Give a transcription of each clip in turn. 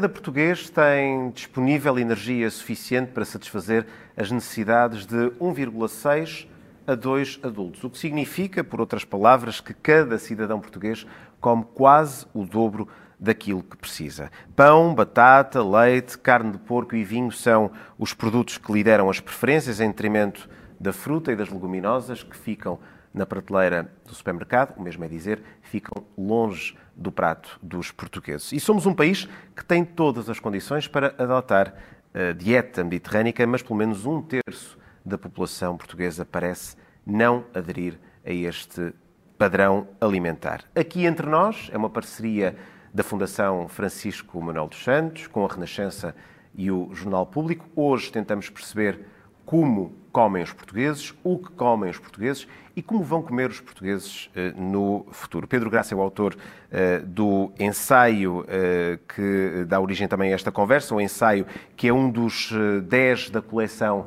Cada português tem disponível energia suficiente para satisfazer as necessidades de 1,6 a 2 adultos, o que significa, por outras palavras, que cada cidadão português come quase o dobro daquilo que precisa. Pão, batata, leite, carne de porco e vinho são os produtos que lideram as preferências em detrimento da fruta e das leguminosas que ficam na prateleira do supermercado, o mesmo é dizer, ficam longe do prato dos portugueses. E somos um país que tem todas as condições para adotar a dieta mediterrânica, mas pelo menos um terço da população portuguesa parece não aderir a este padrão alimentar. Aqui entre nós é uma parceria da Fundação Francisco Manuel dos Santos com a Renascença e o Jornal Público. Hoje tentamos perceber como comem os portugueses, o que comem os portugueses e como vão comer os portugueses eh, no futuro. Pedro Graça é o autor eh, do ensaio eh, que dá origem também a esta conversa, um ensaio que é um dos 10 da coleção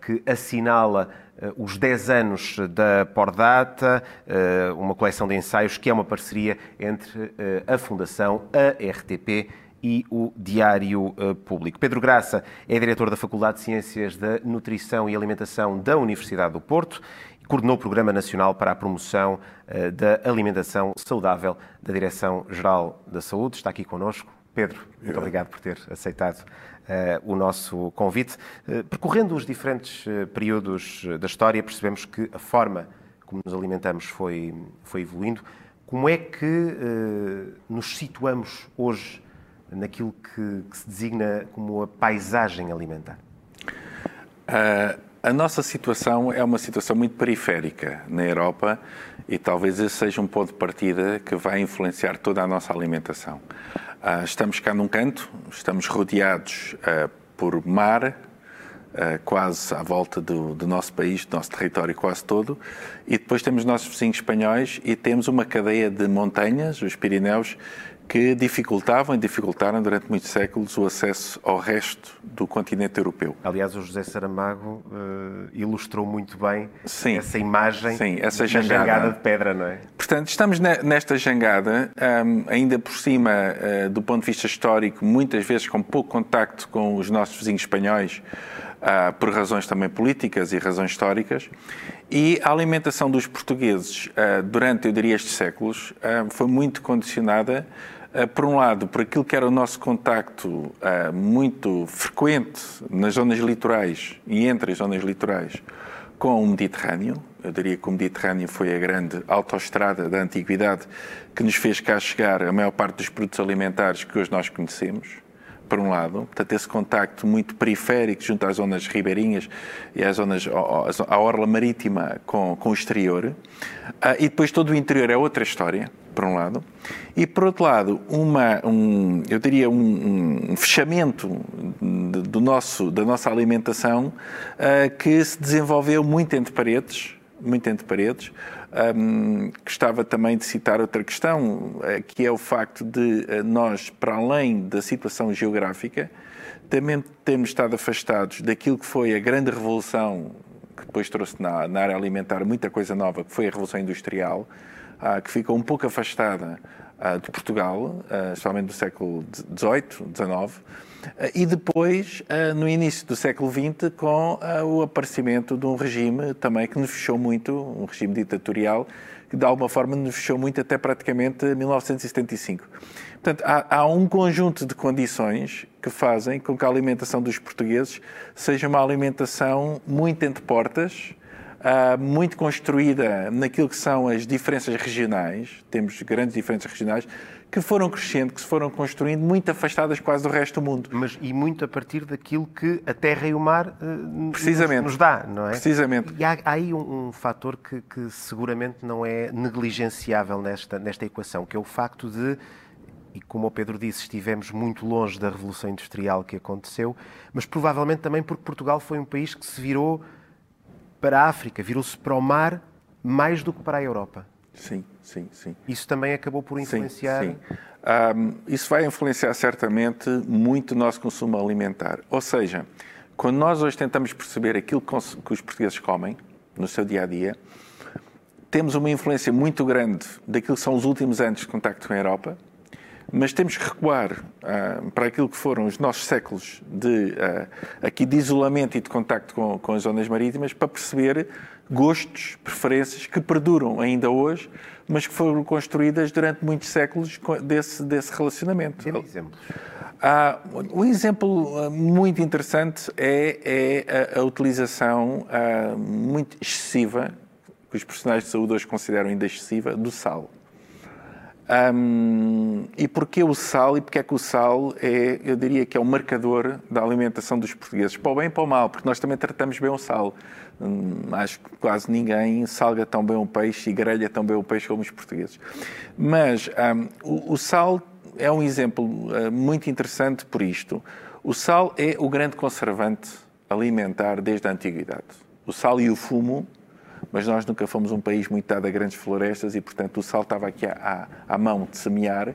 que assinala os 10 anos da Pordata, uma coleção de ensaios que é uma parceria entre a Fundação, a RTP e o Diário uh, Público. Pedro Graça é diretor da Faculdade de Ciências da Nutrição e Alimentação da Universidade do Porto e coordenou o Programa Nacional para a Promoção uh, da Alimentação Saudável da Direção-Geral da Saúde. Está aqui connosco. Pedro, muito obrigado por ter aceitado uh, o nosso convite. percorrendo os diferentes períodos da história, percebemos que a forma como nos alimentamos foi, foi evoluindo. Como é que nos situamos hoje naquilo que, que se designa como a paisagem alimentar? Uh, a nossa situação é uma situação muito periférica na Europa e talvez esse seja um ponto de partida que vai influenciar toda a nossa alimentação. Uh, estamos cá num canto, estamos rodeados uh, por mar, quase à volta do, do, nosso país, do nosso território quase todo, e depois temos nossos vizinhos espanhóis e temos uma cadeia de montanhas, os Pirineus, que dificultavam e dificultaram durante muitos séculos o acesso ao resto do continente europeu. Aliás, o José Saramago uh, ilustrou muito bem sim, essa imagem sim, essa jangada. jangada. de pedra, não é? Portanto, estamos nesta jangada, um, ainda por cima, uh, do ponto de vista histórico, muitas vezes com pouco contacto com os nossos vizinhos espanhóis, uh, por razões também políticas e razões históricas, e a alimentação dos portugueses durante, eu diria, estes séculos, foi muito condicionada por um lado, por aquilo que era o nosso contacto muito frequente nas zonas litorais e entre as zonas litorais com o Mediterrâneo. Eu diria que o Mediterrâneo foi a grande autoestrada da antiguidade que nos fez cá chegar a maior parte dos produtos alimentares que hoje nós conhecemos por um lado, portanto, esse contacto muito periférico junto às zonas ribeirinhas e às zonas, à orla marítima com, com o exterior, ah, e depois todo o interior é outra história, por um lado, e por outro lado, uma, um, eu diria um, um fechamento do nosso, da nossa alimentação uh, que se desenvolveu muito entre paredes, muito entre paredes, um, gostava também de citar outra questão, eh, que é o facto de eh, nós, para além da situação geográfica, também temos estado afastados daquilo que foi a grande revolução que depois trouxe na, na área alimentar muita coisa nova, que foi a Revolução Industrial, ah, que ficou um pouco afastada ah, de Portugal, ah, especialmente do século XVIII, XIX, e depois, no início do século XX, com o aparecimento de um regime também que nos fechou muito, um regime ditatorial, que de alguma forma nos fechou muito até praticamente 1975. Portanto, há, há, um conjunto de condições que fazem com que a alimentação dos portugueses seja uma alimentação muito entre portas, uh, muito construída naquilo que são as diferenças regionais, temos grandes diferenças regionais, que foram crescendo, que se foram construindo, muito afastadas quase do resto do mundo. Mas e muito a partir daquilo que a terra e o mar uh, Precisamente. Nos, nos, dá, não é? Precisamente. E há, há aí um, um fator que, que, seguramente não é negligenciável nesta, nesta equação, que é o facto de e como o Pedro disse, estivemos muito longe da Revolução Industrial que aconteceu, mas provavelmente também porque Portugal foi um país que se virou para a África, virou-se para o mar mais do que para a Europa. Sim, sim, sim. Isso também acabou por influenciar. Sim, sim. Um, isso vai influenciar certamente muito o nosso consumo alimentar. Ou seja, quando nós hoje tentamos perceber aquilo que os portugueses comem no seu dia a dia, temos uma influência muito grande daquilo que são os últimos anos de contacto com a Europa, mas temos que recuar uh, para aquilo que foram os nossos séculos de, uh, aqui de isolamento e de contacto com, com as zonas marítimas para perceber gostos, preferências que perduram ainda hoje, mas que foram construídas durante muitos séculos desse, desse relacionamento. Dê exemplos. Ah, um exemplo ah, muito interessante é, é a, a, utilização ah, muito excessiva, que os profissionais de saúde hoje consideram ainda excessiva, do sal. Um, e porquê o sal? E porque é que o sal é, eu diria que é o marcador da alimentação dos portugueses, para o bem e para o mal, porque nós também tratamos bem o sal. Hum, acho que quase ninguém salga tão bem o peixe e grelha tão bem o peixe como os portugueses. Mas um, o, o, sal é um exemplo uh, muito interessante por isto. O sal é o grande conservante alimentar desde a antiguidade. O sal e o fumo mas nós nunca fomos um país muito dado a grandes florestas e, portanto, o sal estava aqui à, à mão de semear.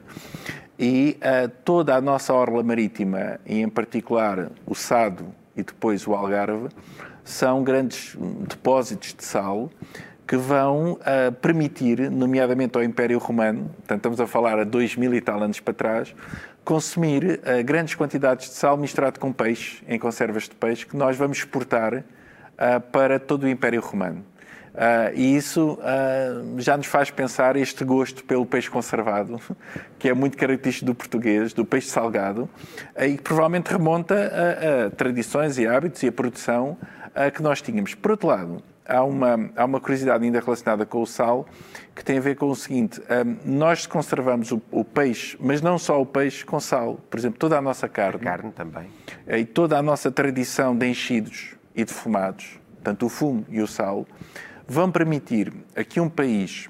E uh, toda a nossa orla marítima, e em particular o Sado e depois o Algarve, são grandes depósitos de sal que vão uh, permitir, nomeadamente ao Império Romano, portanto estamos a falar a dois mil e tal anos para trás, consumir uh, grandes quantidades de sal misturado com peixe, em conservas de peixe, que nós vamos exportar uh, para todo o Império Romano. Uh, e isso uh, já nos faz pensar este gosto pelo peixe conservado, que é muito característico do português, do peixe salgado, uh, e que provavelmente remonta a, a, tradições e hábitos e a produção que nós tínhamos. Por outro lado, há uma, há uma curiosidade ainda relacionada com o sal, que tem a ver com o seguinte: nós conservamos o, o, peixe, mas não só o peixe, com sal. Por exemplo, toda a nossa carne. A carne também. E toda a nossa tradição de enchidos e de fumados, tanto o fumo e o sal vão permitir aqui um país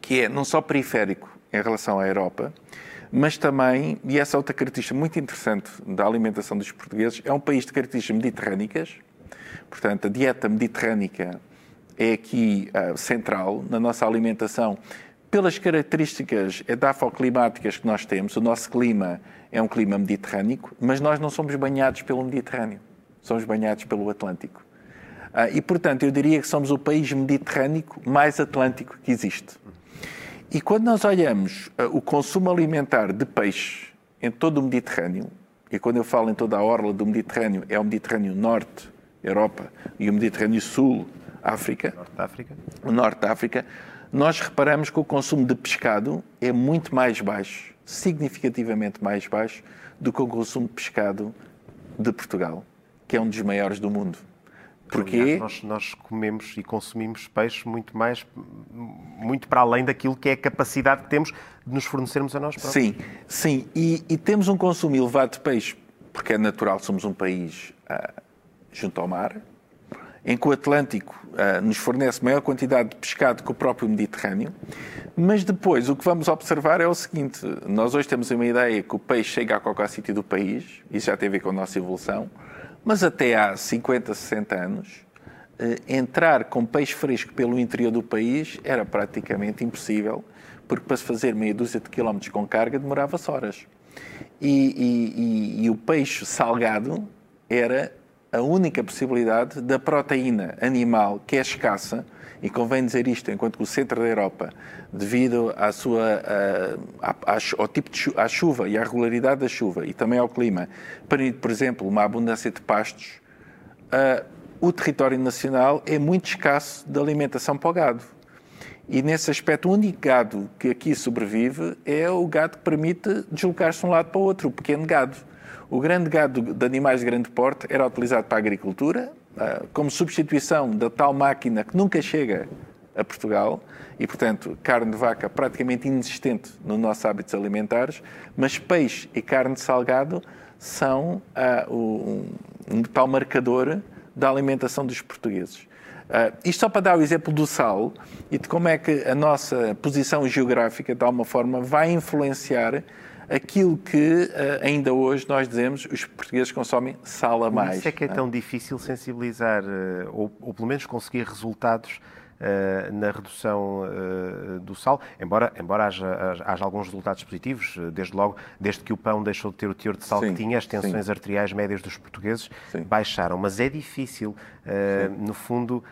que é não só periférico em relação à Europa, mas também, e essa outra característica muito interessante da alimentação dos portugueses, é um país de características mediterrânicas, portanto, a dieta mediterrânica é aqui uh, central na nossa alimentação, pelas características edafoclimáticas que nós temos. O nosso clima é um clima mediterrâneo, mas nós não somos banhados pelo Mediterrâneo, somos banhados pelo Atlântico. Ah, e, portanto, eu diria que somos o país mediterrâneo mais atlântico que existe. E quando nós olhamos ah, o consumo alimentar de peixe em todo o Mediterrâneo, e quando eu falo em toda a orla do Mediterrâneo, é o Mediterrâneo Norte, Europa, e o Mediterrâneo Sul, África, Norte África. o Norte África, nós reparamos que o consumo de pescado é muito mais baixo, significativamente mais baixo, do que o consumo de pescado de Portugal, que é um dos maiores do mundo. Porque Aliás, nós, nós, comemos e consumimos peixe muito mais, muito para além daquilo que é a capacidade que temos de nos fornecermos a nós próprios. Sim, sim. E, e temos um consumo elevado de peixe, porque é natural, somos um país uh, junto ao mar, em que o Atlântico uh, nos fornece maior quantidade de pescado que o próprio Mediterrâneo. Mas depois, o que vamos observar é o seguinte: nós hoje temos uma ideia que o peixe chega a qualquer sítio do país, isso já tem a ver com a nossa evolução. Mas até há 50, 60 anos, eh, entrar com peixe fresco pelo interior do país era praticamente impossível, porque para se fazer meia dúzia de quilómetros com carga demorava-se horas. E, e, e, e o peixe salgado era a única possibilidade da proteína animal, que é escassa, e convém dizer isto, enquanto que o centro da Europa, devido à sua, à, à, ao tipo de chuva, à chuva e à regularidade da chuva e também ao clima, permite, por exemplo, uma abundância de pastos, uh, o território nacional é muito escasso de alimentação para o gado. E nesse aspecto, o único gado que aqui sobrevive é o gado que permite deslocar-se de um lado para o outro, o pequeno gado. O grande gado de animais de grande porte era utilizado para a agricultura, ah, como substituição da tal máquina que nunca chega a Portugal e, portanto, carne de vaca praticamente inexistente nos nossos hábitos alimentares, mas peixe e carne de salgado são uh, um, um, tal marcador da alimentação dos portugueses. Uh, isto só para dar o exemplo do sal e de como é que a nossa posição geográfica, de alguma forma, vai influenciar aquilo que uh, ainda hoje nós dizemos os portugueses consomem sal a mais. Isso é que é, é tão difícil sensibilizar, uh, ou, ou, pelo menos conseguir resultados na redução uh, do sal, embora, embora haja, haja, alguns resultados positivos, desde logo, desde que o pão deixou de ter o teor de sal sim, que tinha, as tensões sim. arteriais médias dos portugueses sim. baixaram. Mas é difícil, no fundo,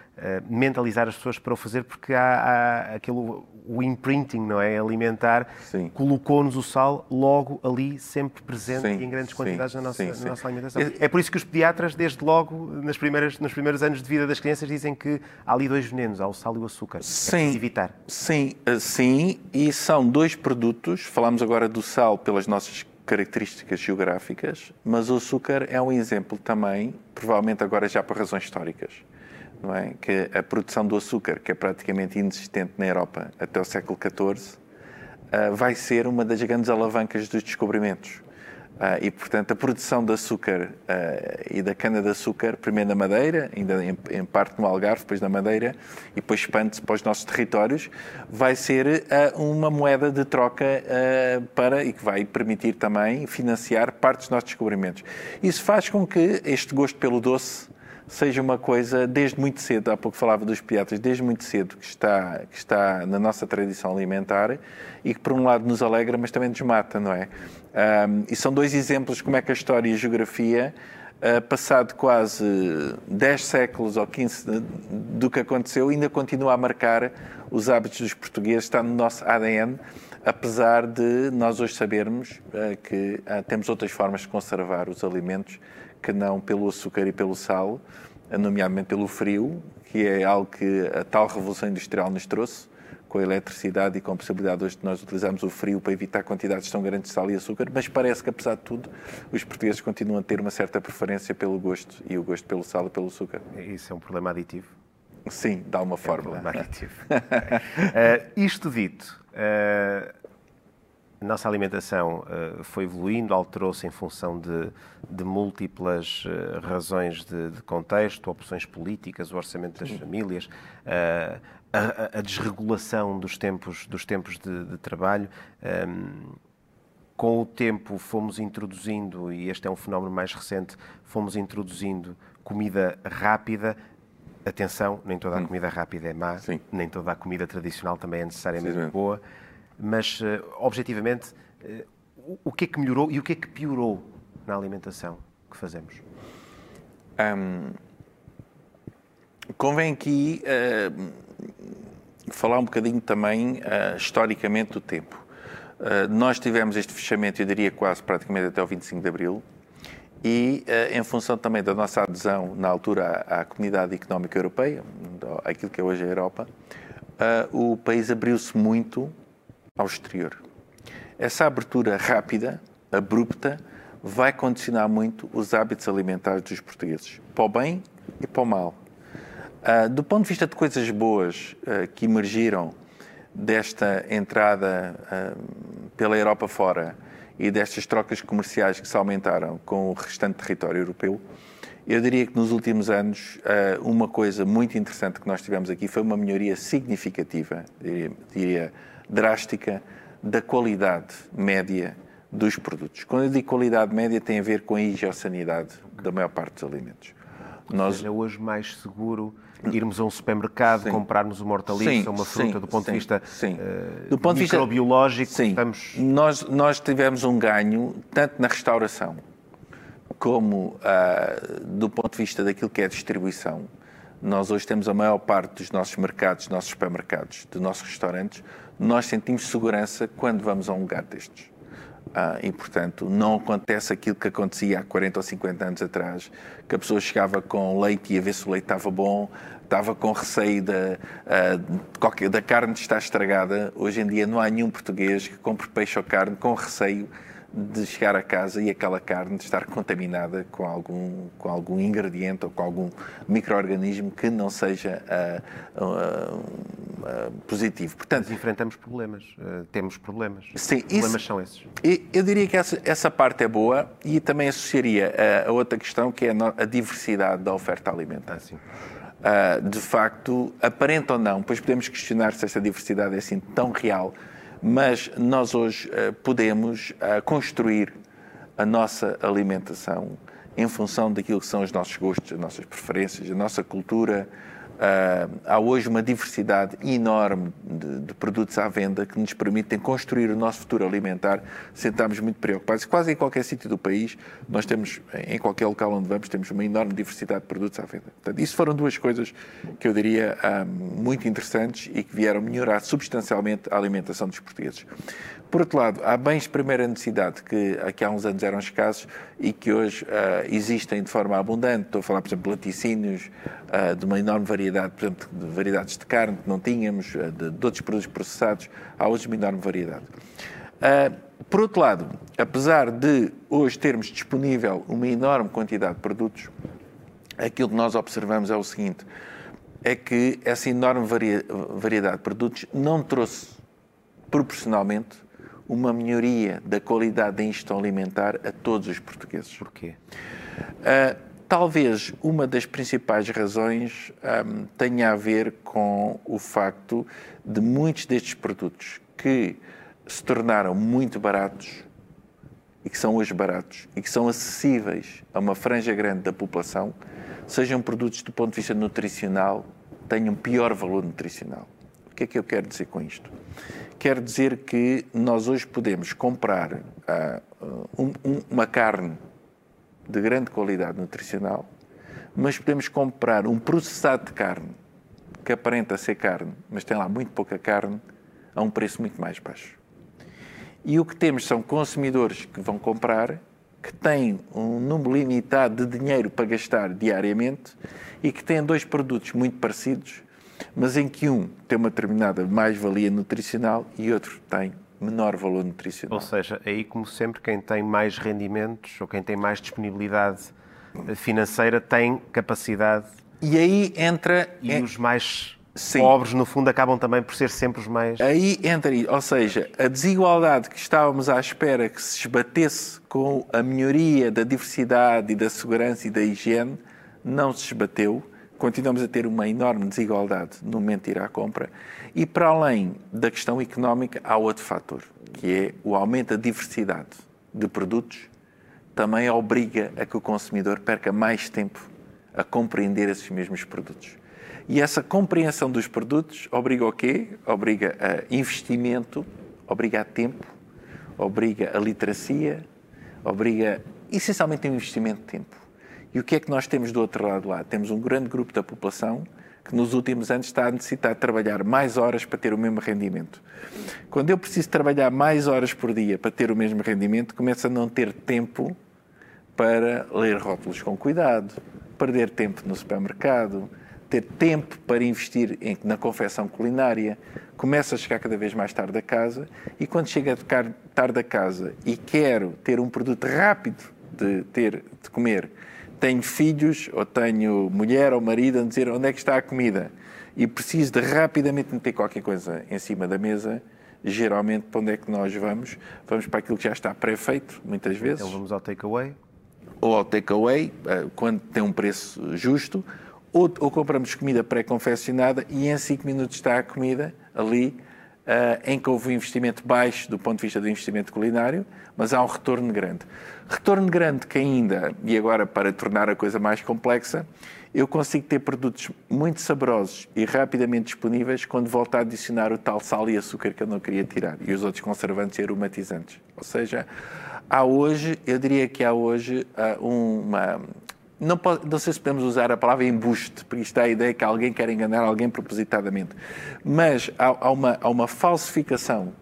mentalizar as pessoas para o fazer, porque há, há aquele o imprinting, não é? Alimentar, colocou-nos o sal logo ali, sempre presente e em grandes quantidades na, nossa, na nossa alimentação. É, é por isso que os pediatras, desde logo, nas primeiras, nos primeiros anos de vida das crianças, dizem que há ali dois venenos, há o sal e o açúcar. É sim, é evitar. Sim, eh, sim, e são dois produtos, falamos agora do sal pelas nossas características geográficas, mas o açúcar é um exemplo também, provavelmente agora já por razões históricas não é? que a produção do açúcar, que é praticamente inexistente na Europa até o século XIV, ah, vai ser uma das grandes alavancas dos descobrimentos. Uh, e, portanto, a produção de açúcar uh, e da cana-de-açúcar, primeiro na Madeira, ainda em, em, parte no Algarve, depois na Madeira, e depois expande-se para os nossos territórios, vai ser uh, uma moeda de troca para e que vai permitir também financiar parte dos nossos descobrimentos. Isso faz com que este gosto pelo doce seja uma coisa, desde muito cedo, há pouco falava dos pediatras, desde muito cedo, que está, que está na nossa tradição alimentar e que, por um lado, nos alegra, mas também nos mata, não é? Um, e são dois exemplos de como é que a história e a geografia, uh, passado quase 10 séculos ou 15 do que aconteceu, ainda continua a marcar os hábitos dos portugueses, está no nosso ADN, apesar de nós hoje sabermos uh, que uh, temos outras formas de conservar os alimentos que não pelo açúcar e pelo sal, nomeadamente pelo frio, que é algo que a tal revolução industrial nos trouxe, com a eletricidade e com a possibilidade hoje de nós utilizarmos o frio para evitar quantidades tão grandes de sal e açúcar, mas parece que, apesar de tudo, os portugueses continuam a ter uma certa preferência pelo gosto, e o gosto pelo sal e pelo açúcar. Isso é um problema aditivo? Sim, dá uma forma. É um problema aditivo. uh, isto dito, a nossa alimentação uh, foi evoluindo, alterou-se em função de, de múltiplas uh, razões de, de, contexto, opções políticas, o orçamento das famílias, a, a, desregulação dos tempos, dos tempos de, de trabalho. Um, ehm, com o tempo fomos introduzindo, e este é um fenómeno mais recente, fomos introduzindo comida rápida, Atenção, nem toda a hum. comida rápida é má, Sim. nem toda a comida tradicional também é necessariamente Sim, boa mas uh, objetivamente, uh, o que é que melhorou e o que é que piorou na alimentação que fazemos? Um, convém aqui uh, falar um bocadinho também historicamente do tempo. nós tivemos este fechamento, eu diria quase praticamente até o 25 de Abril, e em função também da nossa adesão na altura à, à Comunidade Económica Europeia, aquilo que é hoje a Europa, o país abriu-se muito ao exterior. Essa abertura rápida, abrupta, vai condicionar muito os hábitos alimentares dos portugueses, para o bem e para o mal. Uh, do ponto de vista de coisas boas que emergiram desta entrada pela Europa fora e destas trocas comerciais que se aumentaram com o restante território europeu, eu diria que nos últimos anos uma coisa muito interessante que nós tivemos aqui foi uma melhoria significativa, diria, diria drástica da qualidade média dos produtos. Quando eu digo qualidade média, tem a ver com a higiene da maior parte dos alimentos. Nós... é hoje mais seguro irmos a um supermercado, sim. comprarmos uma hortaliça, uma fruta, sim, do ponto sim, de vista uh, do ponto microbiológico, vista, estamos... Nós, nós tivemos um ganho, tanto na restauração, como uh, do ponto de vista daquilo que é a distribuição. Nós hoje temos a maior parte dos nossos mercados, dos nossos supermercados, dos nossos restaurantes, nós sentimos segurança quando vamos a um lugar destes. Ah, e, portanto, não acontece aquilo que acontecia há 40 ou 50 anos atrás, que a pessoa chegava com leite e a ver se o leite estava bom, estava com receio da, ah, da carne estar estragada. Hoje em dia não há nenhum português que compre peixe ou carne com receio de chegar a casa e aquela carne estar contaminada com algum, com algum ingrediente ou com algum microorganismo que não seja uh, uh, uh, positivo. Portanto, Mas enfrentamos problemas, temos problemas. Sim, que problemas isso, são esses? Eu diria que essa, essa parte é boa e também associaria a, a outra questão que é a, a diversidade da oferta alimentar. Ah, de facto, aparente ou não, pois podemos questionar se essa diversidade é assim tão real mas nós hoje uh, podemos uh, construir a nossa alimentação em função daquilo que são os nossos gostos, as nossas preferências, a nossa cultura Uh, há hoje uma diversidade enorme de, de, produtos à venda que nos permitem construir o nosso futuro alimentar sem estarmos muito preocupados. Quase em qualquer sítio do país, nós temos, em qualquer local onde vamos, temos uma enorme diversidade de produtos à venda. Portanto, isso foram duas coisas que eu diria uh, muito interessantes e que vieram melhorar substancialmente a alimentação dos portugueses. Por outro lado, há bens de primeira necessidade que aqui há uns anos eram escassos e que hoje uh, existem de forma abundante. Estou a falar, por exemplo, de laticínios, de uma enorme variedade, por exemplo, de variedades de carne que não tínhamos, uh, de, de, outros produtos processados. Há hoje uma enorme variedade. por outro lado, apesar de hoje termos disponível uma enorme quantidade de produtos, aquilo que nós observamos é o seguinte: é que essa enorme variedade de produtos não trouxe proporcionalmente uma melhoria da qualidade da ingestão alimentar a todos os portugueses. Porquê? Uh, talvez uma das principais razões um, tenha a ver com o facto de muitos destes produtos que se tornaram muito baratos e que são hoje baratos e que são acessíveis a uma franja grande da população, sejam produtos do ponto de vista nutricional, tenham pior valor nutricional. O que é que eu quero dizer com isto? Quer dizer que nós hoje podemos comprar uh, um, uma carne de grande qualidade nutricional, mas podemos comprar um processado de carne que aparenta ser carne, mas tem lá muito pouca carne, a um preço muito mais baixo. E o que temos são consumidores que vão comprar, que têm um número limitado de dinheiro para gastar diariamente e que têm dois produtos muito parecidos, mas em que um tem uma determinada mais-valia nutricional e outro tem menor valor nutricional. Ou seja, aí, como sempre, quem tem mais rendimentos ou quem tem mais disponibilidade financeira tem capacidade. E aí entra. E os mais Sim. pobres, no fundo, acabam também por ser sempre os mais. Aí entra, ou seja, a desigualdade que estávamos à espera que se esbatesse com a melhoria da diversidade e da segurança e da higiene não se esbateu continuamos a ter uma enorme desigualdade no momento de ir à compra. E para além da questão económica, há outro fator, que é o aumento da diversidade de produtos, também obriga a que o consumidor perca mais tempo a compreender esses mesmos produtos. E essa compreensão dos produtos obriga o quê? Obriga a investimento, obriga a tempo, obriga a literacia, obriga essencialmente um investimento de tempo. E o que é que nós temos do outro lado lá? Temos um grande grupo da população que nos últimos anos está a necessitar de trabalhar mais horas para ter o mesmo rendimento. Quando eu preciso trabalhar mais horas por dia para ter o mesmo rendimento, começo a não ter tempo para ler rótulos com cuidado, perder tempo no supermercado, ter tempo para investir em, na confecção culinária, começo a chegar cada vez mais tarde a casa e quando chega tarde a casa e quero ter um produto rápido de ter de comer tenho filhos, ou tenho mulher ou marido a dizer onde é que está a comida e preciso de rapidamente meter qualquer coisa em cima da mesa, geralmente para onde é que nós vamos? Vamos para aquilo que já está pré-feito, muitas vezes. Então vamos ao takeaway? Ou ao takeaway, eh, quando tem um preço justo, ou, ou compramos comida pré-confeccionada e em 5 minutos está a comida ali, uh, em que houve um investimento baixo do ponto de vista do investimento culinário, mas há um retorno grande. Retorno grande que ainda, e agora para tornar a coisa mais complexa, eu consigo ter produtos muito saborosos e rapidamente disponíveis quando volto a adicionar o tal sal e açúcar que eu não queria tirar e os outros conservantes e aromatizantes. Ou seja, há hoje, eu diria que há hoje uh, uma. Não, pode, não sei se podemos usar a palavra embuste, porque isto é a ideia que alguém quer enganar alguém propositadamente. Mas há, há, uma, há uma falsificação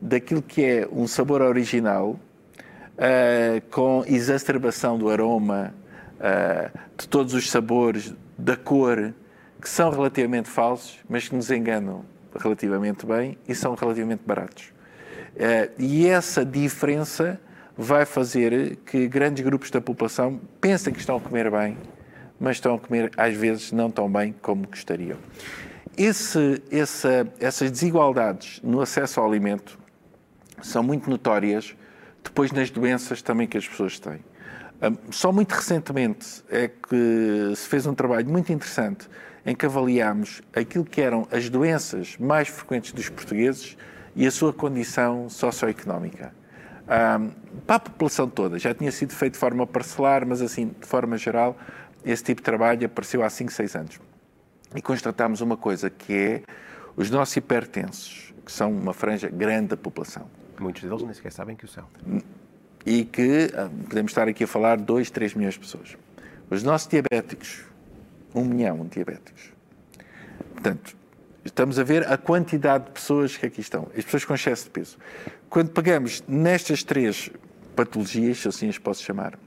daquilo que é um sabor original uh, com exacerbação do aroma, uh, de todos os sabores, da cor, que são relativamente falsos, mas que nos enganam relativamente bem e são relativamente baratos. Uh, e essa diferença vai fazer que grandes grupos da população pensem que estão a comer bem, mas estão a comer às vezes não tão bem como gostariam. Esse, essa, essas desigualdades no acesso ao alimento são muito notórias depois nas doenças também que as pessoas têm. Só muito recentemente é que se fez um trabalho muito interessante em que avaliámos aquilo que eram as doenças mais frequentes dos portugueses e a sua condição socioeconómica. Um, para a população toda, já tinha sido feito de forma parcelar, mas assim, de forma geral, esse tipo de trabalho apareceu há 5, 6 anos. e constatámos uma coisa que é os nossos hipertensos, que são uma franja grande da população. Muitos deles nem sequer sabem que o são. E que ah, podemos estar aqui a falar de 2, 3 milhões de pessoas. Os nossos diabéticos, um milhão de diabéticos. Portanto, estamos a ver a quantidade de pessoas que aqui estão, as pessoas com excesso de peso. Quando pegamos nestas três patologias, se assim as posso chamar,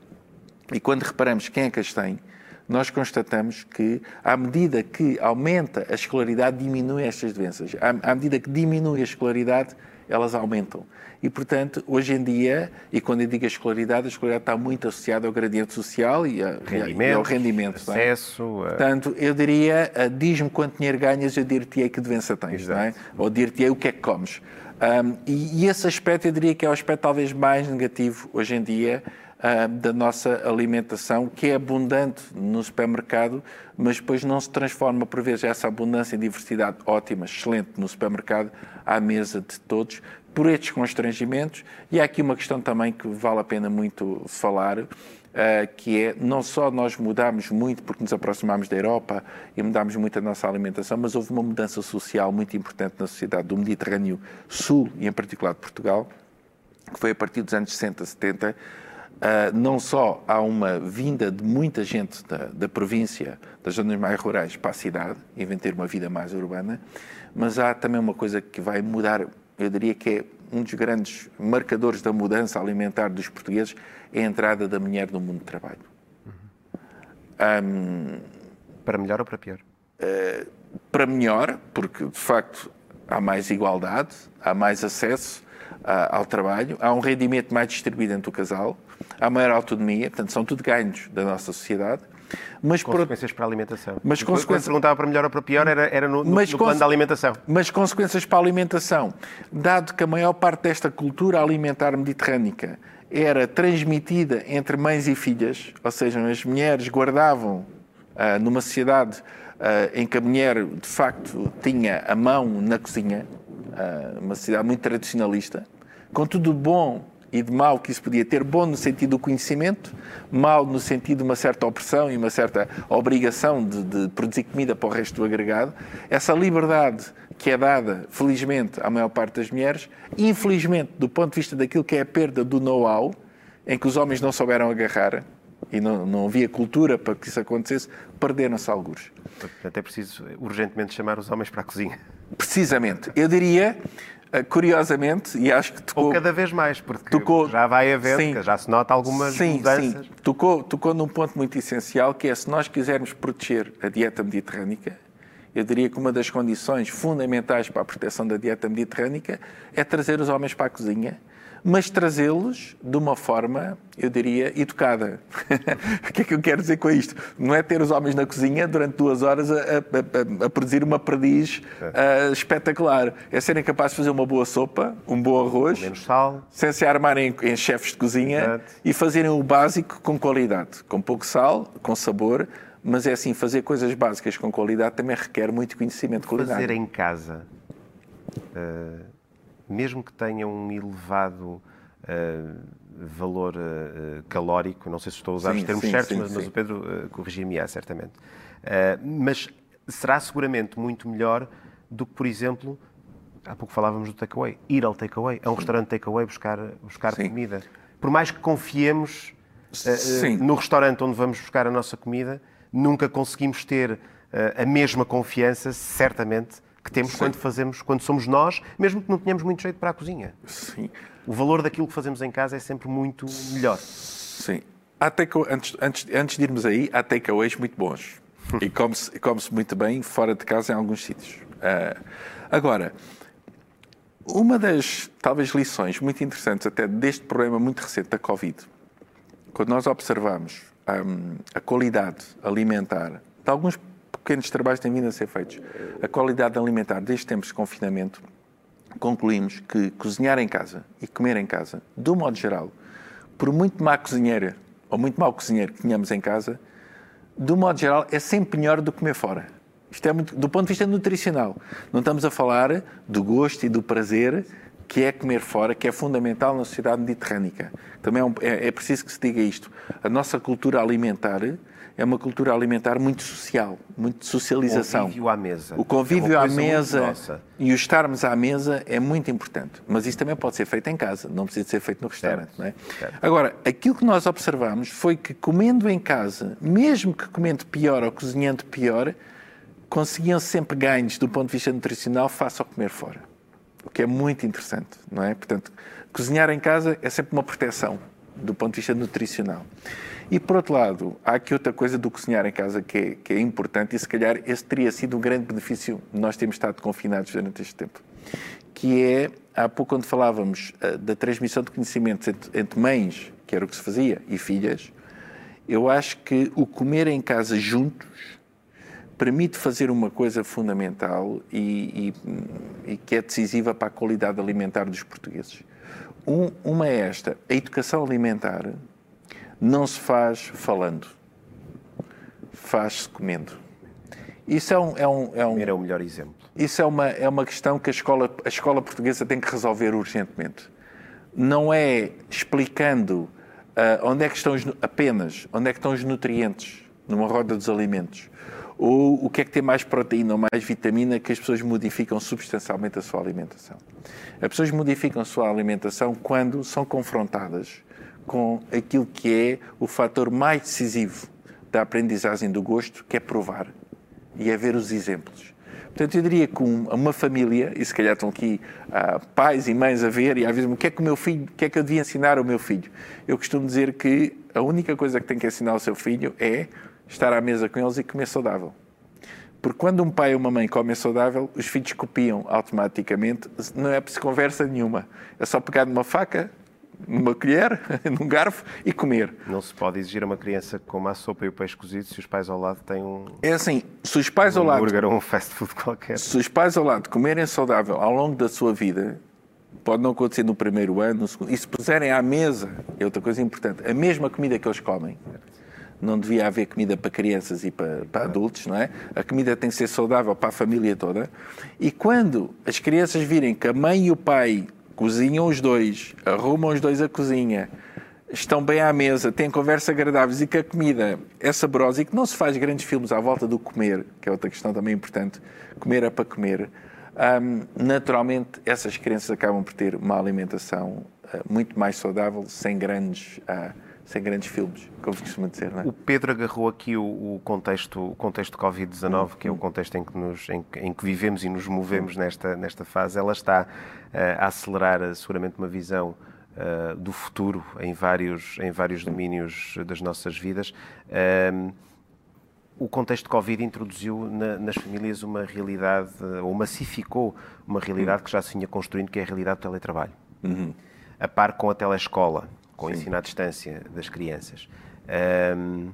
e quando reparamos quem é que as tem, nós constatamos que, à medida que aumenta a escolaridade, diminui estas doenças. À, à medida que diminui a escolaridade, elas aumentam. E, portanto, hoje em dia, e quando eu digo a escolaridade, a escolaridade está muito associada ao gradiente social e, a, e ao rendimento. É? Acesso. É? Portanto, eu diria, diz-me quanto dinheiro ganhas, eu dir-te-ei que doença tens, é? ou dir-te-ei o que é que comes. Um, e, e, esse aspecto, eu diria que é o aspecto talvez mais negativo hoje em dia, uh, da nossa alimentação, que é abundante no supermercado, mas depois não se transforma, por vezes, essa abundância e diversidade ótima, excelente no supermercado, à mesa de todos, por estes constrangimentos. E há aqui uma questão também que vale a pena muito falar, Uh, que é não só nós mudámos muito porque nos aproximámos da Europa e mudámos muito a nossa alimentação, mas houve uma mudança social muito importante na sociedade do Mediterrâneo Sul e em particular de Portugal, que foi a partir dos anos 60, 70, Uh, não só há uma vinda de muita gente da, da, província, das zonas mais rurais, para a cidade e vem ter uma vida mais urbana, mas há também uma coisa que vai mudar, eu diria que é um dos grandes marcadores da mudança alimentar dos portugueses, é a entrada da mulher no mundo do trabalho. Uhum. Um, para melhor ou para pior? Uh, para melhor, porque de facto há mais igualdade, há mais acesso uh, ao trabalho, há um rendimento mais distribuído entre o casal, há maior autonomia, portanto, são tudo ganhos da nossa sociedade. Mas consequências para a alimentação. Mas consequências... Quando perguntava para melhor ou para pior, era, era no, no, mas no plano da alimentação. Mas consequências para a alimentação. Dado que a maior parte desta cultura alimentar mediterrânica era transmitida entre mães e filhas, ou seja, as mulheres guardavam uh, numa sociedade uh, em que a mulher, de facto, tinha a mão na cozinha, uh, uma sociedade muito tradicionalista, com tudo bom e de mal que isso podia ter, bom no sentido do conhecimento, mal no sentido de uma certa opressão e uma certa obrigação de, de, produzir comida para o resto do agregado, essa liberdade que é dada, felizmente, à maior parte das mulheres, infelizmente, do ponto de vista daquilo que é a perda do know-how, em que os homens não souberam agarrar, e não, não havia cultura para que isso acontecesse, perderam-se alguns. Portanto, é preciso urgentemente chamar os homens para a cozinha. Precisamente. Eu diria curiosamente, e acho que tocou... Ou cada vez mais, porque tocou, já vai haver, sim, já se nota algumas sim, mudanças. Sim, tocou, tocou num ponto muito essencial, que é se nós quisermos proteger a dieta mediterrânica, eu diria que uma das condições fundamentais para a proteção da dieta mediterrânica é trazer os homens para a cozinha mas trazê-los de uma forma, eu diria, educada. o que é que eu quero dizer com isto? Não é ter os homens na cozinha durante duas horas a, a, a, a produzir uma perdiz uh, espetacular. É serem capazes de fazer uma boa sopa, um bom arroz, menos sal, sem se armarem em, em chefes de cozinha Exato. e fazerem o básico com qualidade, com pouco sal, com sabor, mas é assim, fazer coisas básicas com qualidade também requer muito conhecimento culinário. Fazer em casa. Uh mesmo que tenha um elevado uh, valor uh, calórico, não sei se estou a usar sim, os termos sim, certos, sim, mas, mas, o Pedro uh, corrigir-me-á, certamente. mas será seguramente muito melhor do que, por exemplo, há pouco falávamos do takeaway, ir ao takeaway, a um restaurante takeaway buscar, buscar comida. Por mais que confiemos no restaurante onde vamos buscar a nossa comida, nunca conseguimos ter a mesma confiança, certamente, que temos Sim. quando fazemos, quando somos nós, mesmo que não tenhamos muito jeito para a cozinha. Sim. O valor daquilo que fazemos em casa é sempre muito melhor. Sim. Há take antes, antes, antes de irmos aí, há takeaways muito bons. e come-se come muito bem fora de casa em alguns sítios. Uh, agora, uma das, talvez, lições muito interessantes até deste problema muito recente da Covid, quando nós observamos um, a qualidade alimentar de alguns pequenos trabalhos têm vindo a ser feitos. A qualidade alimentar desde tempos de confinamento, concluímos que cozinhar em casa e comer em casa, do modo geral, por muito má cozinheira ou muito mau cozinheiro que tenhamos em casa, do modo geral, é sempre melhor do que comer fora. Isto é muito, do ponto de vista nutricional. Não estamos a falar do gosto e do prazer que é comer fora, que é fundamental na sociedade mediterrânica. Também é, é, é preciso que se diga isto. A nossa cultura alimentar é uma cultura alimentar muito social, muito de socialização. O convívio à mesa. O convívio é à mesa e o estarmos à mesa é muito importante. Mas isso também pode ser feito em casa, não precisa ser feito no restaurante. Não é? Agora, aquilo que nós observamos foi que comendo em casa, mesmo que comendo pior ou cozinhando pior, conseguiam sempre ganhos do ponto de vista nutricional face ao comer fora. O que é muito interessante, não é? Portanto, cozinhar em casa é sempre uma proteção do ponto de vista nutricional. E, por outro lado, há aqui outra coisa do cozinhar em casa que é, que é importante e, se calhar, esse teria sido um grande benefício nós temos estado confinados durante este tempo, que é, há pouco quando falávamos uh, da transmissão de conhecimentos entre, entre mães, que era o que se fazia, e filhas, eu acho que o comer em casa juntos permite fazer uma coisa fundamental e, e, e que é decisiva para a qualidade alimentar dos portugueses. Um, uma é esta: a educação alimentar não se faz falando, faz-se comendo. Isso é um, é um, é um, é o melhor exemplo. Isso é uma, é uma questão que a escola, a escola portuguesa tem que resolver urgentemente. Não é explicando uh, onde é que estão os, apenas onde é que estão os nutrientes numa roda dos alimentos ou o que é que tem mais proteína ou mais vitamina que as pessoas modificam substancialmente a sua alimentação. As pessoas modificam a sua alimentação quando são confrontadas com aquilo que é o fator mais decisivo da aprendizagem do gosto, que é provar e é ver os exemplos. Portanto, eu diria que uma família, e se calhar estão aqui uh, pais e mães a ver, e às vezes, o que é que o meu filho, o que é que eu devia ensinar ao meu filho? Eu costumo dizer que a única coisa que tem que ensinar ao seu filho é estar à mesa com eles e comer saudável. Porque quando um pai ou uma mãe comem saudável, os filhos copiam automaticamente, não é preciso conversa nenhuma. É só pegar numa faca, numa colher, num garfo e comer. Não se pode exigir a uma criança que coma a sopa e o peixe cozido se os pais ao lado têm um. É assim, se os pais um ao lado. Um ou um fast food qualquer. Se os pais ao lado comerem saudável ao longo da sua vida, pode não acontecer no primeiro ano, no segundo, e se puserem à mesa, é outra coisa importante, a mesma comida que eles comem não devia haver comida para crianças e para, para, adultos, não é? A comida tem que ser saudável para a família toda. E quando as crianças virem que a mãe e o pai cozinham os dois, arrumam os dois a cozinha, estão bem à mesa, têm conversas agradáveis e que a comida é saborosa e que não se faz grandes filmes à volta do comer, que é outra questão também importante, comer é para comer, um, naturalmente essas crianças acabam por ter uma alimentação uh, muito mais saudável, sem grandes... Uh, sem grandes filmes, como se costuma dizer. Não é? O Pedro agarrou aqui o, o contexto, o contexto Covid-19, que é o contexto em que, nos, em, em, que vivemos e nos movemos nesta, nesta fase. Ela está uh, a acelerar uh, seguramente uma visão uh, do futuro em vários, em vários domínios das nossas vidas. Ehm, o contexto Covid introduziu na, nas famílias uma realidade, ou massificou uma realidade que já se vinha construindo, que é a realidade do teletrabalho. Uhum. A par com a telescola com o ensino à distância das crianças. Um,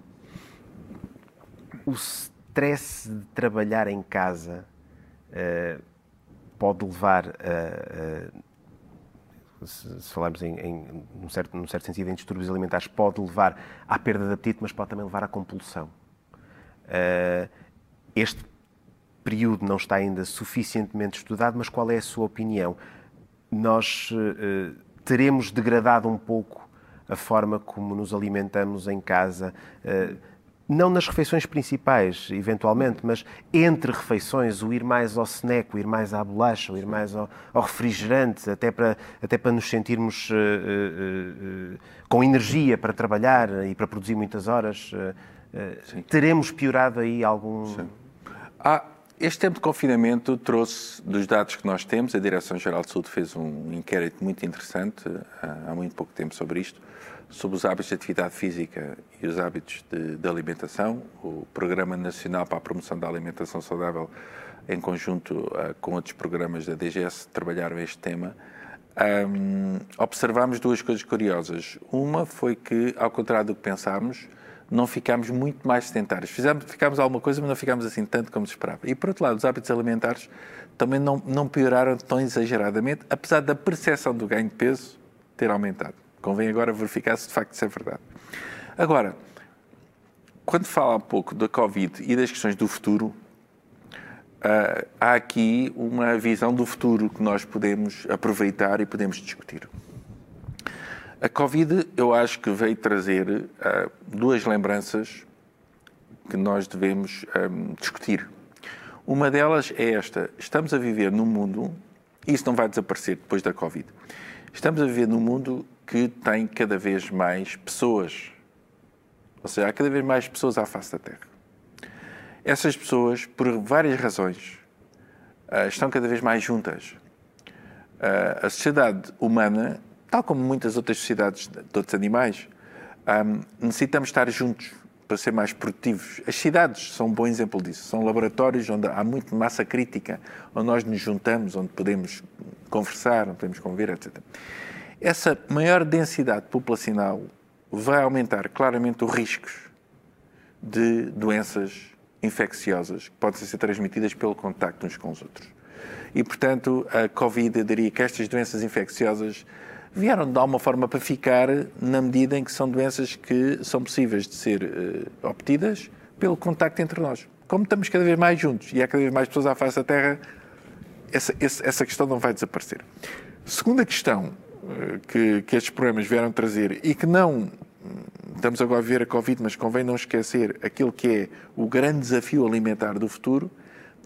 o stress de trabalhar em casa uh, pode levar a, a se, se falarmos em, em num, certo, num certo sentido em distúrbios alimentares, pode levar à perda de apetite, mas pode também levar à compulsão. Uh, este período não está ainda suficientemente estudado, mas qual é a sua opinião? Nós uh, teremos degradado um pouco a forma como nos alimentamos em casa. Eh, não nas refeições principais, eventualmente, mas entre refeições, o ir mais ao snack, o ir mais à bolacha, o ir mais ao, ao refrigerante, até para, até para nos sentirmos uh, uh, uh, com energia para trabalhar e para produzir muitas horas. teremos piorado aí algum. Sim. Há, este tempo de confinamento trouxe, dos dados que nós temos, a Direção-Geral de Saúde fez um inquérito muito interessante há muito pouco tempo sobre isto, sobre os hábitos de atividade física e os hábitos de, de alimentação. O Programa Nacional para a Promoção da Alimentação Saudável, em conjunto uh, com outros programas da DGS, trabalharam este tema. Um, observámos duas coisas curiosas. Uma foi que, ao contrário do que pensámos, não ficámos muito mais sedentários. Fizemos, ficámos alguma coisa, mas não ficámos assim tanto como se esperava. E, por outro lado, os hábitos alimentares também não, não pioraram tão exageradamente, apesar da percepção do ganho de peso ter aumentado. Convém agora verificar se de facto isso é verdade. Agora, quando fala um pouco da Covid e das questões do futuro, Uh, há aqui uma visão do futuro que nós podemos aproveitar e podemos discutir. A Covid, eu acho que veio trazer uh, duas lembranças que nós devemos um, discutir. Uma delas é esta: estamos a viver num mundo, isso não vai desaparecer depois da Covid, estamos a viver num mundo que tem cada vez mais pessoas. Ou seja, há cada vez mais pessoas à face da Terra. Essas pessoas, por várias razões, ah, estão cada vez mais juntas. Ah, a sociedade humana, tal como muitas outras sociedades de outros animais, ah, necessitamos estar juntos para ser mais produtivos. As cidades são um bom exemplo disso. São laboratórios onde há muito massa crítica, onde nós nos juntamos, onde podemos conversar, onde podemos conviver, etc. Essa maior densidade populacional vai aumentar claramente os riscos de doenças infecciosas que podem ser transmitidas pelo contacto uns com os outros. E, portanto, a Covid, eu diria que estas doenças infecciosas vieram de alguma forma para ficar na medida em que são doenças que são possíveis de ser uh, obtidas pelo contacto entre nós. Como estamos cada vez mais juntos e há cada vez mais pessoas à face da Terra, essa, essa questão não vai desaparecer. Segunda questão uh, que, que estes problemas vieram trazer e que não estamos agora a ver a Covid, mas convém não esquecer aquilo que é o grande desafio alimentar do futuro,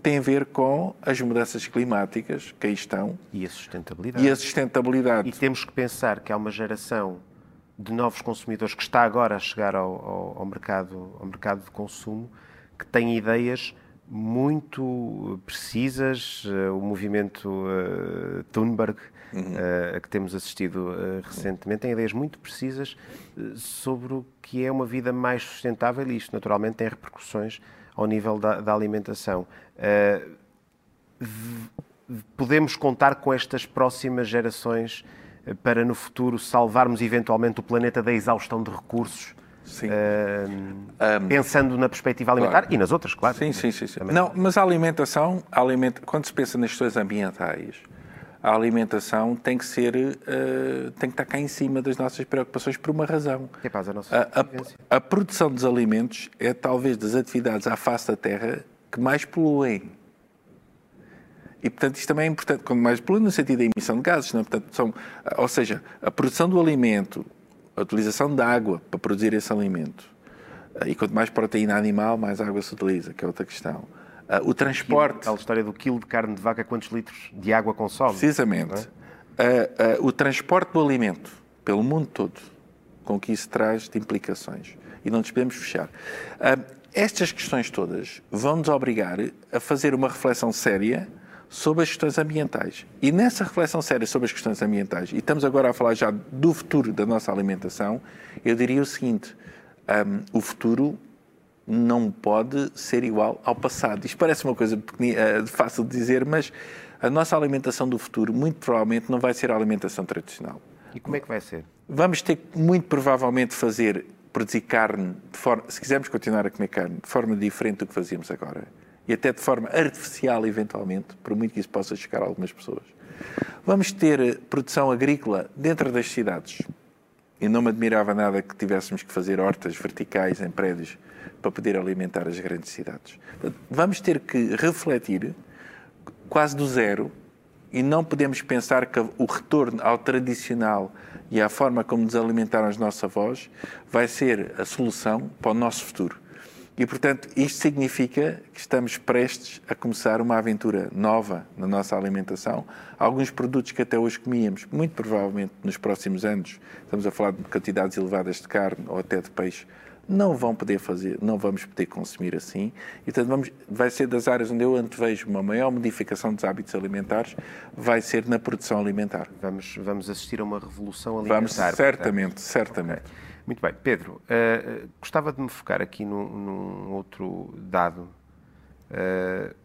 tem a ver com as mudanças climáticas que aí estão. E a sustentabilidade. E a sustentabilidade. E temos que pensar que há uma geração de novos consumidores que está agora a chegar ao, ao, ao mercado, ao mercado de consumo, que tem ideias muito precisas. Eh, o movimento uh, Thunberg, uhum. uh, a que temos assistido uh, recentemente, tem ideias muito precisas sobre o que é uma vida mais sustentável e isto, naturalmente, tem repercussões ao nível da, da alimentação. podemos contar com estas próximas gerações para, no futuro, salvarmos eventualmente o planeta da exaustão de recursos Uh, um, pensando na perspectiva alimentar claro. e nas outras, claro. Sim, sim, sim. sim. Não, mas a alimentação, a alimenta... quando se pensa nas questões ambientais, a alimentação tem que ser, uh, tem que estar cá em cima das nossas preocupações por uma razão. É a, a, a, a produção dos alimentos é talvez das atividades à face da Terra que mais poluem. E, portanto, isto também é importante, quando mais poluem no sentido da emissão de gases, não é? portanto, são, ou seja, a produção do alimento, a utilização de água para produzir esse alimento. E quanto mais proteína animal, mais água se utiliza, que é outra questão. O transporte. A história do quilo de carne de vaca, quantos litros de água consome? Precisamente. É? O transporte do alimento pelo mundo todo, com o que isso traz de implicações. E não nos podemos fechar. Estas questões todas vão nos obrigar a fazer uma reflexão séria sobre as questões ambientais. E nessa reflexão séria sobre as questões ambientais, e estamos agora a falar já do futuro da nossa alimentação, eu diria o seguinte: um, o futuro não pode ser igual ao passado. Isto parece uma coisa eh, fácil de dizer, mas a nossa alimentação do futuro muito provavelmente não vai ser a alimentação tradicional. E como é que vai ser? Vamos ter muito provavelmente, fazer, produzir carne, forma, se quisermos continuar a comer carne, de forma diferente do que fazíamos agora e até de forma artificial, eventualmente, por muito que isso possa chegar a algumas pessoas. Vamos ter eh, produção agrícola dentro das cidades. E não me admirava nada que tivéssemos que fazer hortas verticais em prédios para poder alimentar as grandes cidades. Vamos ter que refletir quase do zero e não podemos pensar que o retorno ao tradicional e à forma como nos alimentaram os nossos avós vai ser a solução para o nosso futuro. E, portanto, isto significa que estamos prestes a começar uma aventura nova na nossa alimentação. Alguns produtos que até hoje comíamos, muito provavelmente nos próximos anos, estamos a falar de quantidades elevadas de carne ou até de peixe, não vão poder fazer, não vamos poder consumir assim. E, portanto, vamos, vai ser das áreas onde eu antevejo uma maior modificação dos hábitos alimentares, vai ser na produção alimentar. Vamos, vamos assistir a uma revolução alimentar. Vamos, certamente, portanto. certamente. Okay. Muito bem. Pedro, uh, gostava de me focar aqui num, num outro dado. Uh,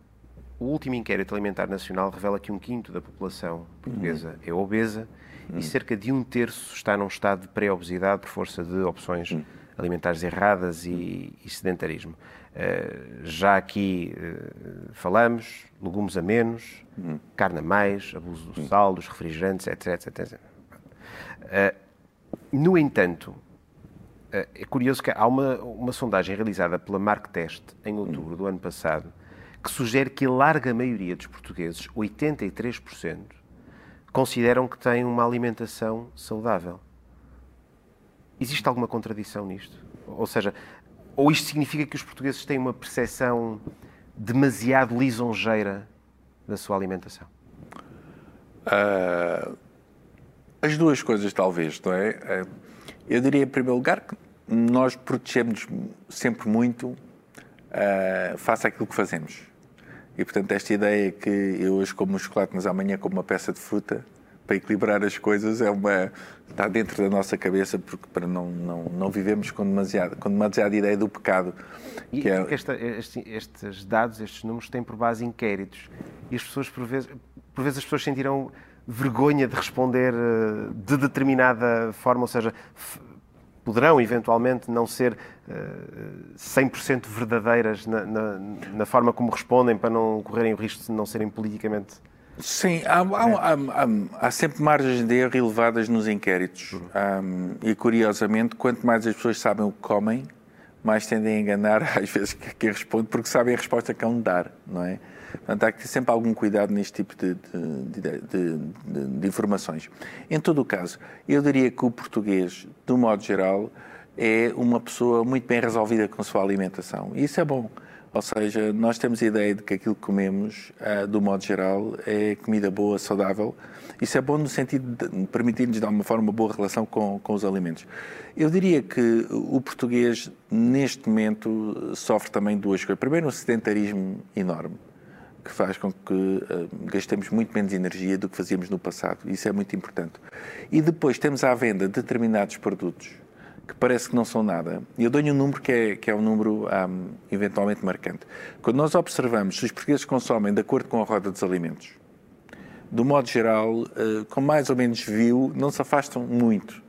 o último inquérito alimentar nacional revela que um quinto da população portuguesa uhum. é obesa uhum. e cerca de um terço está num estado de pré-obesidade por força de opções uhum. Alimentares erradas e, e sedentarismo. Uh, já aqui uh, falamos, legumes a menos, uhum. carne a mais, abuso do uhum. sal, dos refrigerantes, etc. etc, etc. Uh, no entanto, eh, é curioso que há uma, uma sondagem realizada pela Mark Test em outubro do ano passado que sugere que a larga maioria dos portugueses, 83%, consideram que têm uma alimentação saudável. Existe alguma contradição nisto? Ou seja, ou isto significa que os portugueses têm uma percepção demasiado lisonjeira da sua alimentação? Uh, as duas coisas, talvez, não é? Uh, eu diria, em primeiro lugar, que nós protegemos sempre muito uh, face àquilo que fazemos. E, portanto, esta ideia que eu hoje como um chocolate, mas amanhã como uma peça de fruta, para equilibrar as coisas, é uma, está dentro da nossa cabeça porque para não, não, não vivemos com demasiada, com demasiada ideia do pecado. E é... esta, este, estes dados, estes números, têm por base inquéritos. E as pessoas, por vezes, por vezes as pessoas sentirão vergonha de responder eh, de determinada forma, ou seja, poderão eventualmente não ser uh, eh, 100% verdadeiras na, na, na, forma como respondem para não correrem o risco de não serem politicamente. Sim, há, há, há, há sempre margens de erro elevadas nos inquéritos. Um, e curiosamente, quanto mais as pessoas sabem o que comem, mais tendem a enganar às vezes quem responde, porque sabem a resposta que vão dar, não é? Portanto, há que ter sempre algum cuidado neste tipo de, de, de, de, informações. Em todo o caso, eu diria que o português, do modo geral, é uma pessoa muito bem resolvida com a sua alimentação. E isso é bom. Ou seja, nós temos a ideia de que aquilo que comemos, ah, do modo geral, é comida boa, saudável. Isso é bom no sentido de permitir-nos, de alguma forma, uma boa relação com, com os alimentos. Eu diria que o português, neste momento, sofre também duas coisas. Primeiro, um sedentarismo enorme que faz com que uh, gastemos muito menos energia do que fazíamos no passado. Isso é muito importante. E depois temos à venda determinados produtos que parece que não são nada. E eu dou-lhe um número que é, que é um número um, eventualmente marcante. Quando nós observamos se os portugueses consomem de acordo com a roda dos alimentos, do modo geral, uh, com mais ou menos viu, não se afastam muito.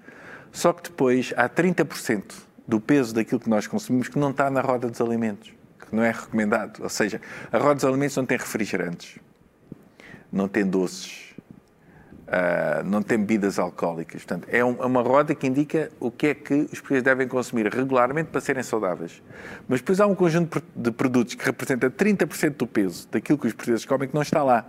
Só que depois há 30% do peso daquilo que nós consumimos que não está na roda dos alimentos não é recomendado. Ou seja, a roda dos alimentos não tem refrigerantes, não tem doces, uh, não tem bebidas alcoólicas. Portanto, é, um, é uma roda que indica o que é que os portugueses devem consumir regularmente para serem saudáveis. Mas depois há um conjunto de produtos que representa 30% do peso daquilo que os portugueses comem que não está lá.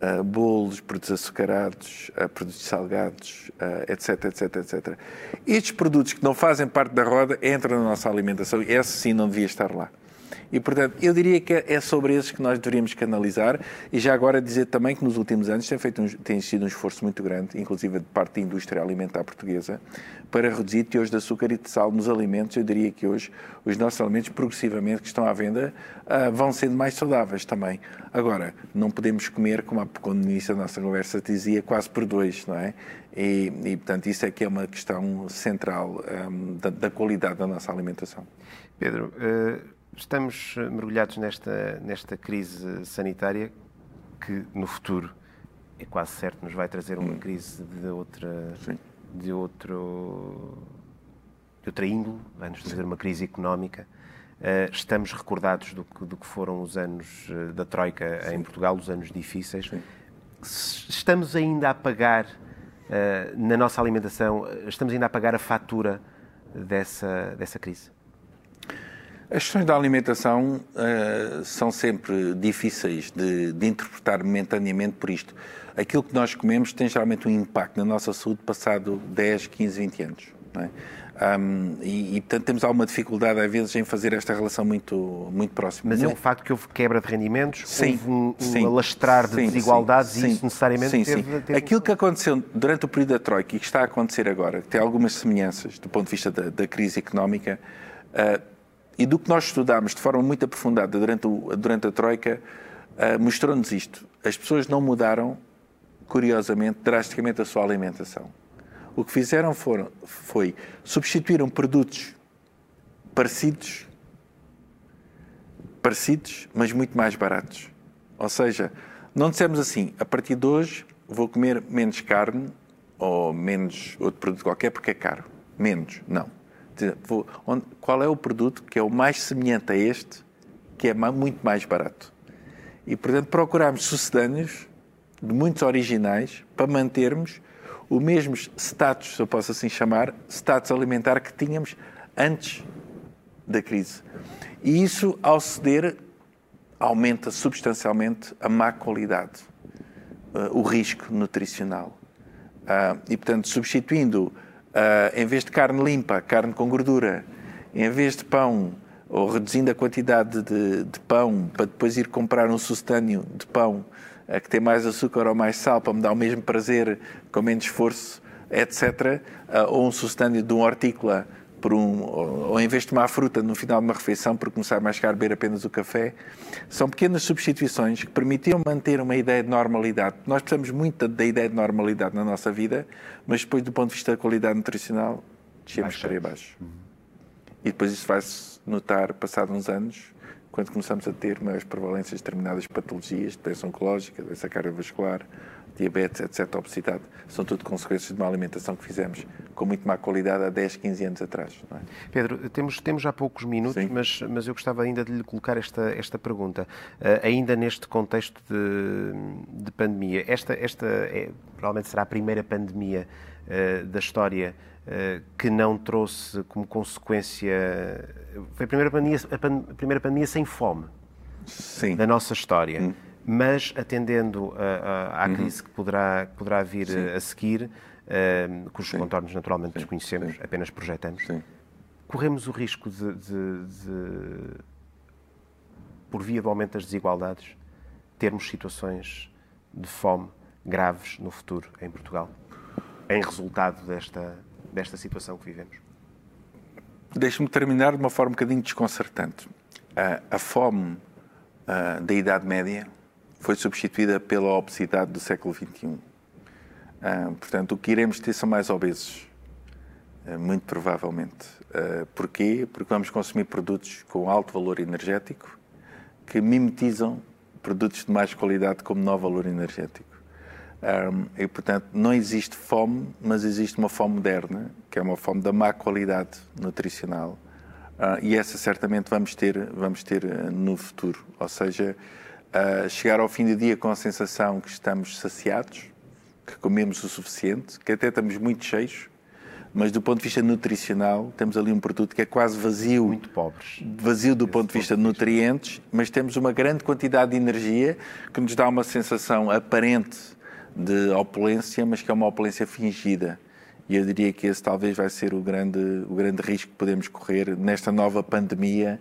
Uh, bolos, produtos açucarados, uh, produtos salgados, uh, etc, etc, etc. Estes produtos que não fazem parte da roda entram na nossa alimentação e esse sim não devia estar lá. E, portanto, eu diria que é sobre esses que nós deveríamos canalizar e já agora dizer também que nos últimos anos tem, feito um, tem sido um esforço muito grande, inclusive de parte da indústria alimentar portuguesa, para reduzir teores de açúcar e de sal nos alimentos. Eu diria que hoje os nossos alimentos, progressivamente, que estão à venda, uh, vão sendo mais saudáveis também. Agora, não podemos comer, como, quando no início da nossa conversa dizia, quase por dois, não é? E, e, portanto, isso é que é uma questão central um, da, da, qualidade da nossa alimentação. Pedro, uh estamos eh, mergulhados nesta, nesta crise sanitária que no futuro é quase certo nos vai trazer uma hum. crise de outra Sim. de outro de outra índole, vai nos trazer uma crise económica. Uh, estamos recordados do que, do que, foram os anos uh, da Troika Sim. em Portugal, os anos difíceis. Sim. Estamos ainda a pagar uh, na nossa alimentação, estamos ainda a pagar a fatura dessa, dessa crise? As questões da alimentação uh, são sempre difíceis de, de, interpretar momentaneamente por isto. Aquilo que nós comemos tem geralmente um impacto na nossa saúde passado 10, 15, 20 anos. É? Um, e, e, portanto, temos alguma dificuldade, às vezes, em fazer esta relação muito, muito próxima. Mas é um facto que houve quebra de rendimentos, sim, houve um, um sim, alastrar de sim, desigualdades sim, e isso necessariamente sim, teve, sim. Teve... Aquilo que aconteceu durante o período da Troika e que está a acontecer agora, que tem algumas semelhanças do ponto de vista da, da crise económica, uh, e do que nós estudámos de forma muito aprofundada durante, o, durante a Troika, uh, mostrou-nos isto. As pessoas não mudaram, curiosamente, drasticamente a sua alimentação. O que fizeram foram, foi substituíram produtos parecidos, parecidos, mas muito mais baratos. Ou seja, não dissemos assim, a partir de hoje vou comer menos carne ou menos outro produto qualquer porque é caro. Menos, não vou, onde, qual é o produto que é o mais semelhante a este, que é muito mais barato. E, portanto, procuramos sucedâneos de muitos originais para mantermos o mesmo status, se eu posso assim chamar, status alimentar que tínhamos antes da crise. E isso, ao ceder, aumenta substancialmente a má qualidade, uh, o risco nutricional. Uh, e, portanto, substituindo em vez de carne limpa, carne com gordura, em vez de pão, ou reduzindo a quantidade de, de pão para depois ir comprar um sustânio de pão a que tem mais açúcar ou mais sal para me dar o mesmo prazer com menos esforço, etc. Ou um sustânio de um hortícola por um, ou, em vez de tomar fruta no final de uma refeição por começar mais caro beber apenas o café, são pequenas substituições que permitiam manter uma ideia de normalidade. Nós precisamos muito da ideia de normalidade na nossa vida, mas depois do ponto de vista da qualidade nutricional, descemos para abaixo. Uhum. E depois isso vai-se notar, passado uns anos, quando começamos a ter maiores prevalências de determinadas patologias, doença oncológica, doença cardiovascular, diabetes, etc., obesidade, são tudo consequências de uma alimentação que fizemos com muito má qualidade há 10, 15 anos atrás. É? Pedro, temos, temos já poucos minutos, mas, mas eu gostava ainda de lhe colocar esta, esta pergunta. Uh, ainda neste contexto de, de pandemia, esta, esta é, provavelmente será a primeira pandemia uh, da história uh, que não trouxe como consequência. Foi a primeira pandemia, a, pan, a primeira pandemia sem fome Sim. da nossa história. Hum mas atendendo à uhum. crise que poderá, que poderá vir Sim. a seguir, uh, cujos Sim. contornos naturalmente Sim. desconhecemos, apenas projetamos, corremos o risco de, de, de, por via do aumento das desigualdades, termos situações de fome graves no futuro em Portugal, em resultado desta, desta situação que vivemos? Deixe-me terminar de uma forma um bocadinho desconcertante. A, a fome a, da Idade Média foi substituída pela obesidade do século XXI. Ah, portanto, o que iremos ter são mais obesos, ah, muito provavelmente. Ah, porquê? Porque vamos consumir produtos com alto valor energético que mimetizam produtos de mais qualidade como menor valor energético. e, portanto, não existe fome, mas existe uma fome moderna, que é uma fome da má qualidade nutricional. e essa certamente vamos ter, vamos ter no futuro. Ou seja, uh, chegar ao fim do dia com a sensação que estamos saciados, que comemos o suficiente, que até estamos muito cheios, mas do ponto de vista nutricional temos ali um produto que é quase vazio. Muito pobres. Vazio do ponto de vista de nutrientes, mas temos uma grande quantidade de energia que nos dá uma sensação aparente de opulência, mas que é uma opulência fingida. E eu diria que esse talvez vai ser o grande, o grande risco que podemos correr nesta nova pandemia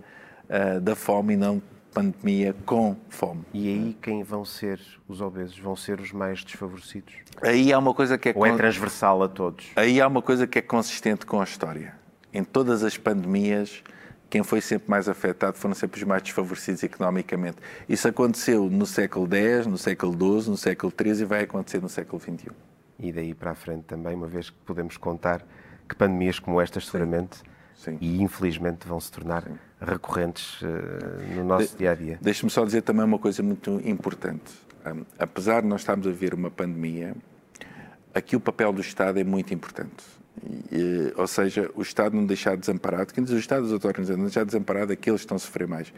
uh, da fome e não pandemia com fome. E aí quem vão ser os obesos? Vão ser os mais desfavorecidos? Aí há uma coisa que é... Ou é transversal a todos? Aí há uma coisa que é consistente com a história. Em todas as pandemias, quem foi sempre mais afetado foram sempre os mais desfavorecidos economicamente. Isso aconteceu no século X, no século XII, no século XIII e vai acontecer no século XXI. E daí para a frente também, uma vez que podemos contar que pandemias como estas, seguramente, Sim. E infelizmente vão se tornar Sim recorrentes uh, no nosso de, dia a dia. Deixe-me só dizer também uma coisa muito importante. Um, apesar de nós estarmos a ver uma pandemia, aqui o papel do Estado é muito importante. E, ou seja, o Estado não deixar desamparado, quem diz o Estado, os autores não deixar desamparado aqueles que estão a sofrer mais.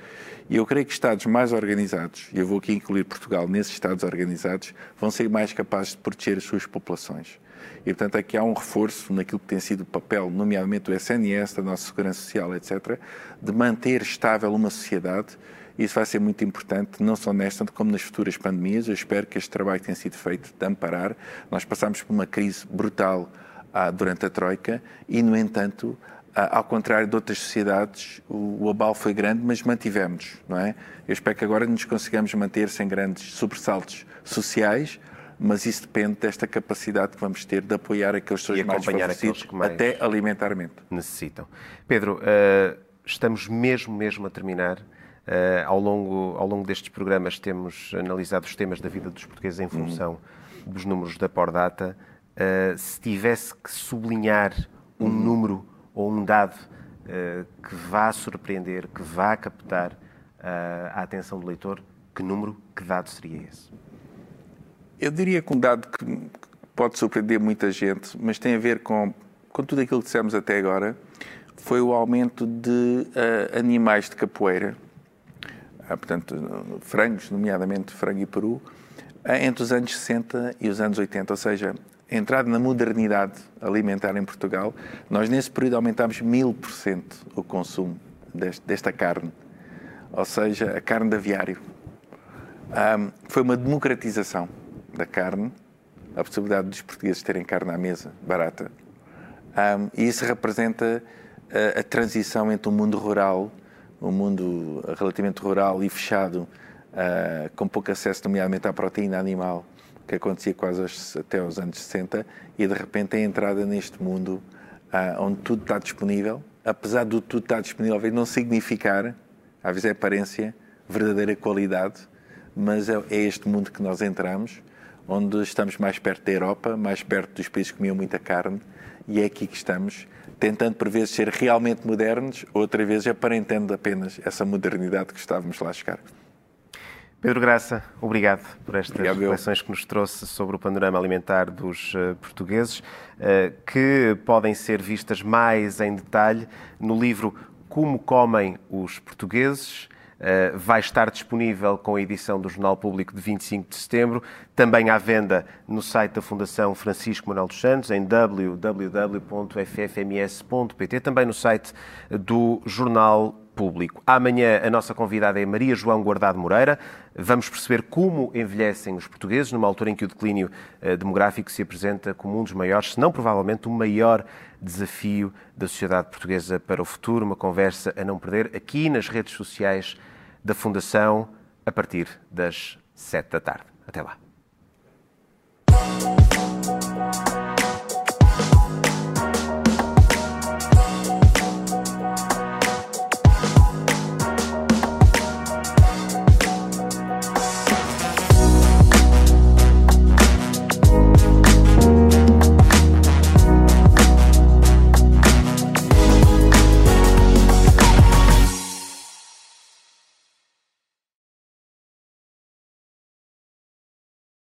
E eu creio que Estados mais organizados, e eu vou aqui incluir Portugal nesses Estados organizados, vão ser mais capazes de proteger as suas populações. E, portanto, aqui há um reforço naquilo que tem sido o papel, nomeadamente do SNS, da nossa Segurança Social, etc., de manter estável uma sociedade. Isso vai ser muito importante, não só nesta, como nas futuras pandemias. Eu espero que este trabalho tenha sido feito de amparar. Nós passamos por uma crise brutal ah, durante a Troika e, no entanto, ah, ao contrário de outras sociedades, o, o abalo foi grande, mas mantivemos, não é? Eu espero que agora nos consigamos manter sem grandes sobressaltos sociais, mas isso depende desta capacidade que vamos ter de apoiar aqueles pessoas mais desfavorecidos, mais até alimentarmente. Necessitam. Pedro, uh, estamos mesmo, mesmo a terminar. Uh, ao, longo, ao longo destes programas temos analisado os temas da vida dos portugueses em função uhum. dos números da Pordata. Uh, se tivesse que sublinhar um uhum. número ou um dado que vá surpreender, que vá captar a atenção do leitor, que número, que dado seria esse? Eu diria que um dado que pode surpreender muita gente, mas tem a ver com, com tudo aquilo que dissemos até agora, foi o aumento de uh, animais de capoeira, uh, portanto, frangos, nomeadamente frango e peru, uh, entre os anos 60 e os anos 80, ou seja, a entrada na modernidade alimentar em Portugal, nós nesse período aumentámos mil por cento o consumo deste, desta carne, ou seja, a carne de aviário. Um, foi uma democratização da carne, a possibilidade dos portugueses terem carne à mesa barata. Um, e isso representa a, a transição entre o mundo rural, um mundo relativamente rural e fechado, uh, com pouco acesso, nomeadamente à proteína animal, que acontecia quase aos, até aos anos 60, e de repente a entrada neste mundo uh, onde tudo está disponível, apesar de tudo estar disponível, não significar, às vezes é aparência, verdadeira qualidade, mas é, é este mundo que nós entramos, onde estamos mais perto da Europa, mais perto dos países que comiam muita carne, e é aqui que estamos, tentando por vezes ser realmente modernos, outras vezes aparentando apenas essa modernidade que estávamos lá a chegar. Pedro Graça, obrigado por estas obrigado, reflexões que nos trouxe sobre o panorama alimentar dos uh, portugueses, uh, que podem ser vistas mais em detalhe no livro Como Comem os Portugueses. Uh, vai estar disponível com a edição do Jornal Público de 25 de setembro, também à venda no site da Fundação Francisco Manuel dos Santos, em www.ffms.pt, também no site do Jornal público. Amanhã a nossa convidada é Maria João Guardado Moreira. Vamos perceber como envelhecem os portugueses numa altura em que o declínio eh, demográfico se apresenta como um dos maiores, se não provavelmente o maior desafio da sociedade portuguesa para o futuro. Uma conversa a não perder aqui nas redes sociais da Fundação a partir das sete da tarde. Até lá.